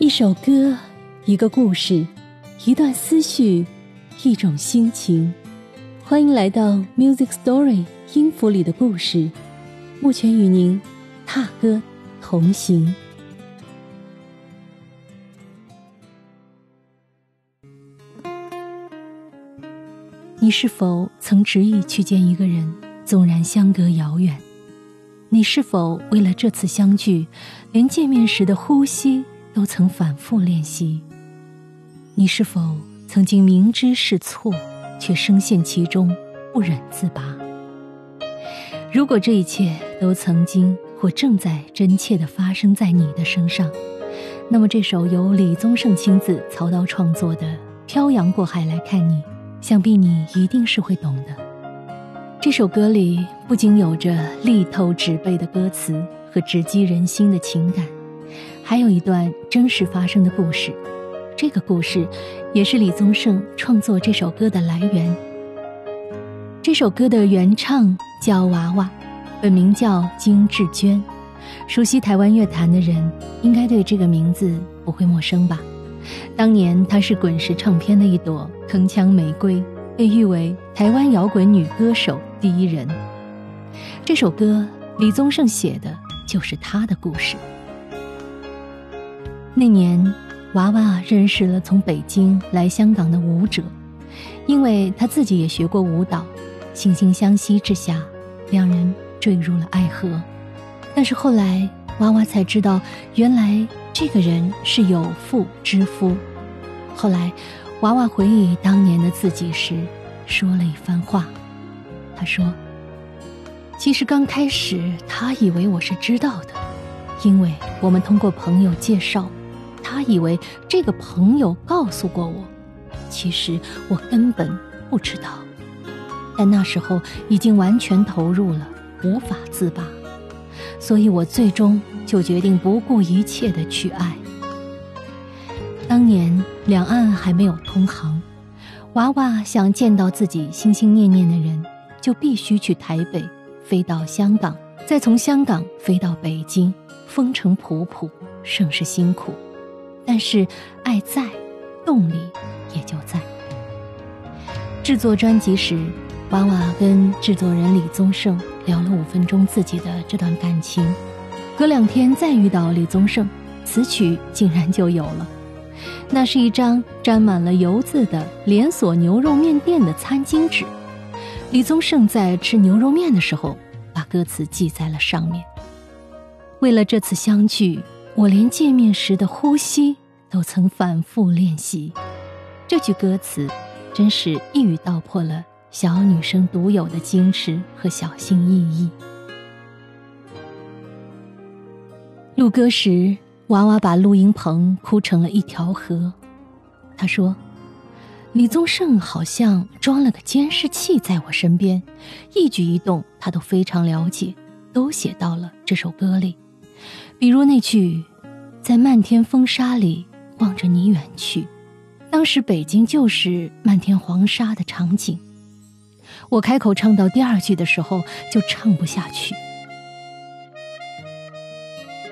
一首歌，一个故事，一段思绪，一种心情。欢迎来到 Music Story 音符里的故事，目前与您踏歌同行。你是否曾执意去见一个人，纵然相隔遥远？你是否为了这次相聚，连见面时的呼吸都曾反复练习？你是否曾经明知是错，却深陷其中不忍自拔？如果这一切都曾经或正在真切地发生在你的身上，那么这首由李宗盛亲自操刀创作的《漂洋过海来看你》，想必你一定是会懂的。这首歌里不仅有着力透纸背的歌词和直击人心的情感，还有一段真实发生的故事。这个故事也是李宗盛创作这首歌的来源。这首歌的原唱叫娃娃，本名叫金志娟。熟悉台湾乐坛的人应该对这个名字不会陌生吧？当年她是滚石唱片的一朵铿锵玫瑰。被誉为台湾摇滚女歌手第一人。这首歌李宗盛写的就是她的故事。那年，娃娃认识了从北京来香港的舞者，因为他自己也学过舞蹈，惺惺相惜之下，两人坠入了爱河。但是后来，娃娃才知道，原来这个人是有妇之夫。后来。娃娃回忆当年的自己时，说了一番话。他说：“其实刚开始，他以为我是知道的，因为我们通过朋友介绍，他以为这个朋友告诉过我。其实我根本不知道。但那时候已经完全投入了，无法自拔，所以我最终就决定不顾一切的去爱。”当年两岸还没有通航，娃娃想见到自己心心念念的人，就必须去台北，飞到香港，再从香港飞到北京，风尘仆仆，甚是辛苦。但是爱在，动力也就在。制作专辑时，娃娃跟制作人李宗盛聊了五分钟自己的这段感情，隔两天再遇到李宗盛，词曲竟然就有了。那是一张沾满了油渍的连锁牛肉面店的餐巾纸，李宗盛在吃牛肉面的时候，把歌词记在了上面。为了这次相聚，我连见面时的呼吸都曾反复练习。这句歌词，真是一语道破了小女生独有的矜持和小心翼翼。录歌时。娃娃把录音棚铺成了一条河，他说：“李宗盛好像装了个监视器在我身边，一举一动他都非常了解，都写到了这首歌里。比如那句‘在漫天风沙里望着你远去’，当时北京就是漫天黄沙的场景。我开口唱到第二句的时候，就唱不下去。”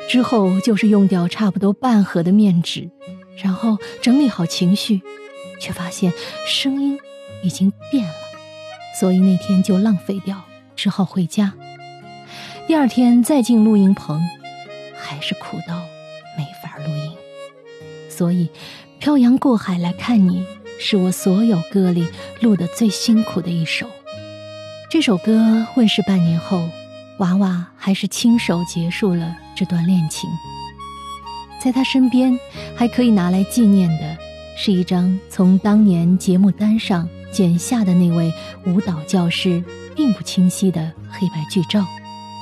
之后就是用掉差不多半盒的面纸，然后整理好情绪，却发现声音已经变了，所以那天就浪费掉，只好回家。第二天再进录音棚，还是苦到没法录音。所以，漂洋过海来看你，是我所有歌里录的最辛苦的一首。这首歌问世半年后。娃娃还是亲手结束了这段恋情，在他身边还可以拿来纪念的，是一张从当年节目单上剪下的那位舞蹈教师并不清晰的黑白剧照。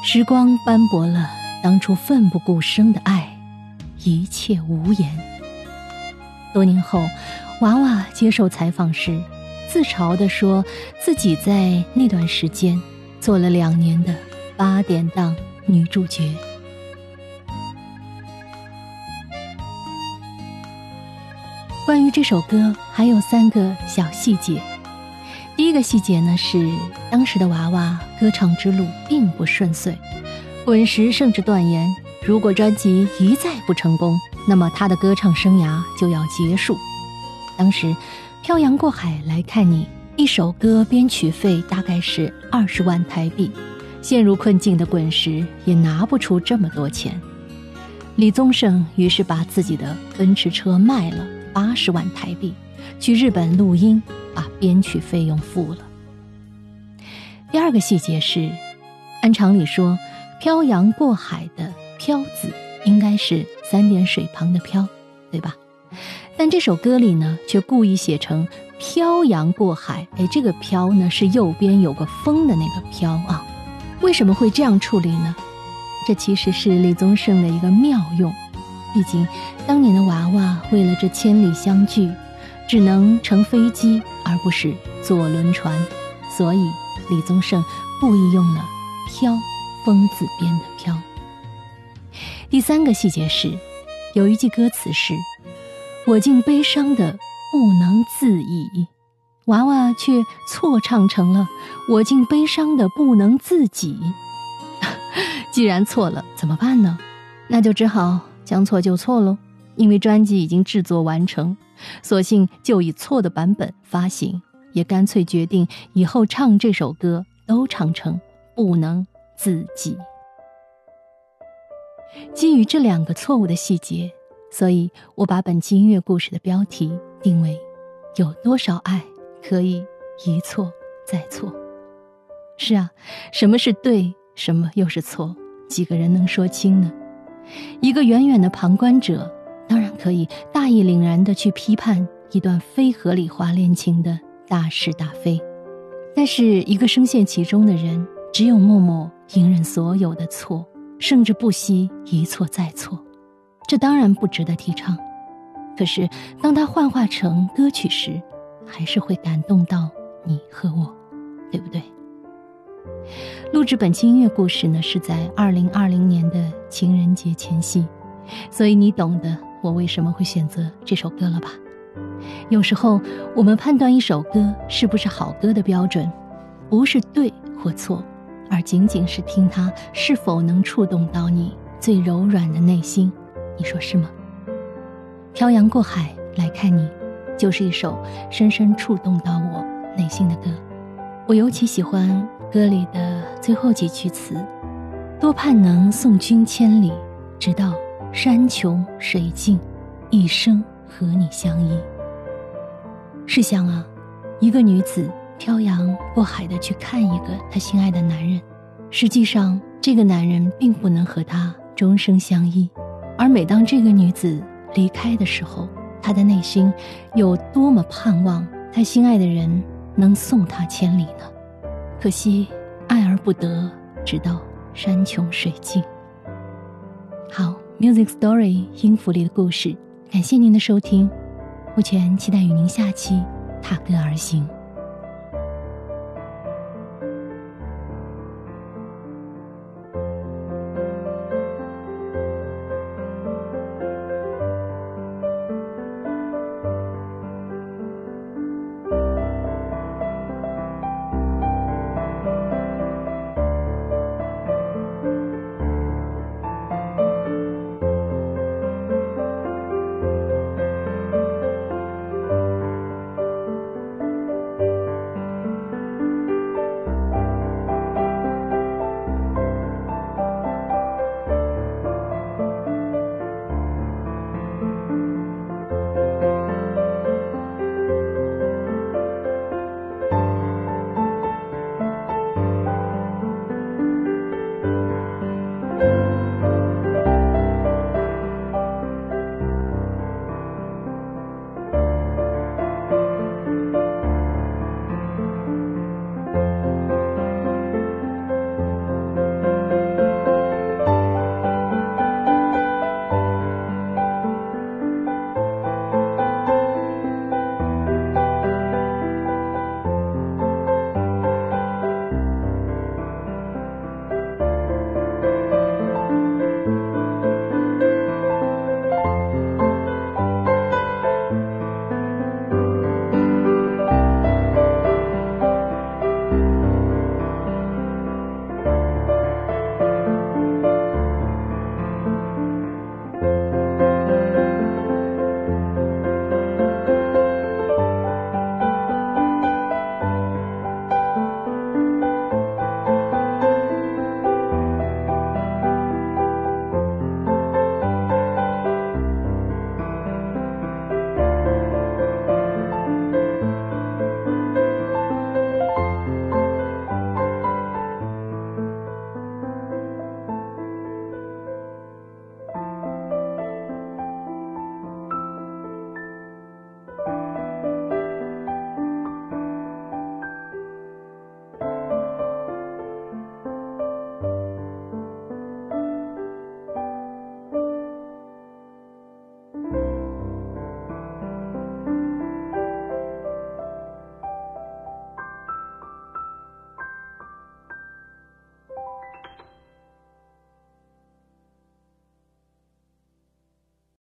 时光斑驳了当初奋不顾身的爱，一切无言。多年后，娃娃接受采访时，自嘲地说自己在那段时间做了两年的。八点档女主角。关于这首歌，还有三个小细节。第一个细节呢是，当时的娃娃歌唱之路并不顺遂，滚石甚至断言，如果专辑一再不成功，那么他的歌唱生涯就要结束。当时，《漂洋过海来看你》一首歌编曲费大概是二十万台币，陷入困境的滚石也拿不出这么多钱。李宗盛于是把自己的奔驰车卖了八十万台币，去日本录音，把编曲费用付了。第二个细节是，按常理说，漂洋过海的“漂”字应该是三点水旁的“漂”，对吧？但这首歌里呢，却故意写成“漂洋过海”。哎，这个“漂”呢是右边有个风的那个“漂”啊。为什么会这样处理呢？这其实是李宗盛的一个妙用，毕竟当年的娃娃为了这千里相聚，只能乘飞机而不是坐轮船，所以李宗盛故意用了“飘”风字边的“飘”。第三个细节是，有一句歌词是“我竟悲伤的不能自已”，娃娃却错唱成了“我竟悲伤的不能自己”。既然错了，怎么办呢？那就只好将错就错喽。因为专辑已经制作完成，索性就以错的版本发行，也干脆决定以后唱这首歌都唱成不能自己。基于这两个错误的细节，所以我把本期音乐故事的标题定为：有多少爱可以一错再错？是啊，什么是对，什么又是错？几个人能说清呢？一个远远的旁观者，当然可以大义凛然的去批判一段非合理化恋情的大是大非，但是一个深陷其中的人，只有默默隐忍所有的错，甚至不惜一错再错，这当然不值得提倡。可是当它幻化成歌曲时，还是会感动到你和我，对不对？录制本期音乐故事呢，是在二零二零年的情人节前夕，所以你懂得我为什么会选择这首歌了吧？有时候我们判断一首歌是不是好歌的标准，不是对或错，而仅仅是听它是否能触动到你最柔软的内心，你说是吗？漂洋过海来看你，就是一首深深触动到我内心的歌。我尤其喜欢。歌里的最后几句词，多盼能送君千里，直到山穷水尽，一生和你相依。试想啊，一个女子漂洋过海的去看一个她心爱的男人，实际上这个男人并不能和她终生相依，而每当这个女子离开的时候，她的内心有多么盼望她心爱的人能送她千里呢？可惜，爱而不得，直到山穷水尽。好，Music Story 音符里的故事，感谢您的收听，目前期待与您下期踏歌而行。